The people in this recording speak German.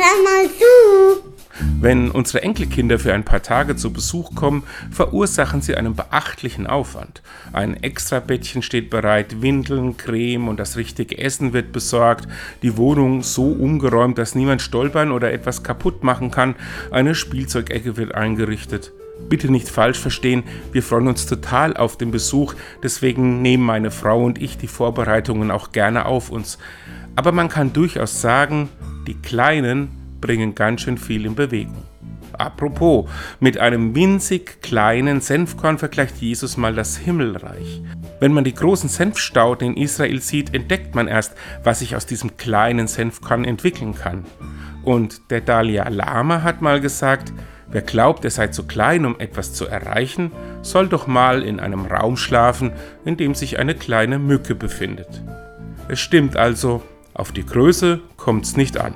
Hör mal zu! Wenn unsere Enkelkinder für ein paar Tage zu Besuch kommen, verursachen sie einen beachtlichen Aufwand. Ein Extrabettchen steht bereit, Windeln, Creme und das richtige Essen wird besorgt, die Wohnung so umgeräumt, dass niemand stolpern oder etwas kaputt machen kann, eine Spielzeugecke wird eingerichtet. Bitte nicht falsch verstehen, wir freuen uns total auf den Besuch, deswegen nehmen meine Frau und ich die Vorbereitungen auch gerne auf uns. Aber man kann durchaus sagen, die Kleinen bringen ganz schön viel in Bewegung. Apropos, mit einem winzig kleinen Senfkorn vergleicht Jesus mal das Himmelreich. Wenn man die großen Senfstauden in Israel sieht, entdeckt man erst, was sich aus diesem kleinen Senfkorn entwickeln kann. Und der Dalai Lama hat mal gesagt, wer glaubt, er sei zu klein, um etwas zu erreichen, soll doch mal in einem Raum schlafen, in dem sich eine kleine Mücke befindet. Es stimmt also, auf die Größe kommt's nicht an.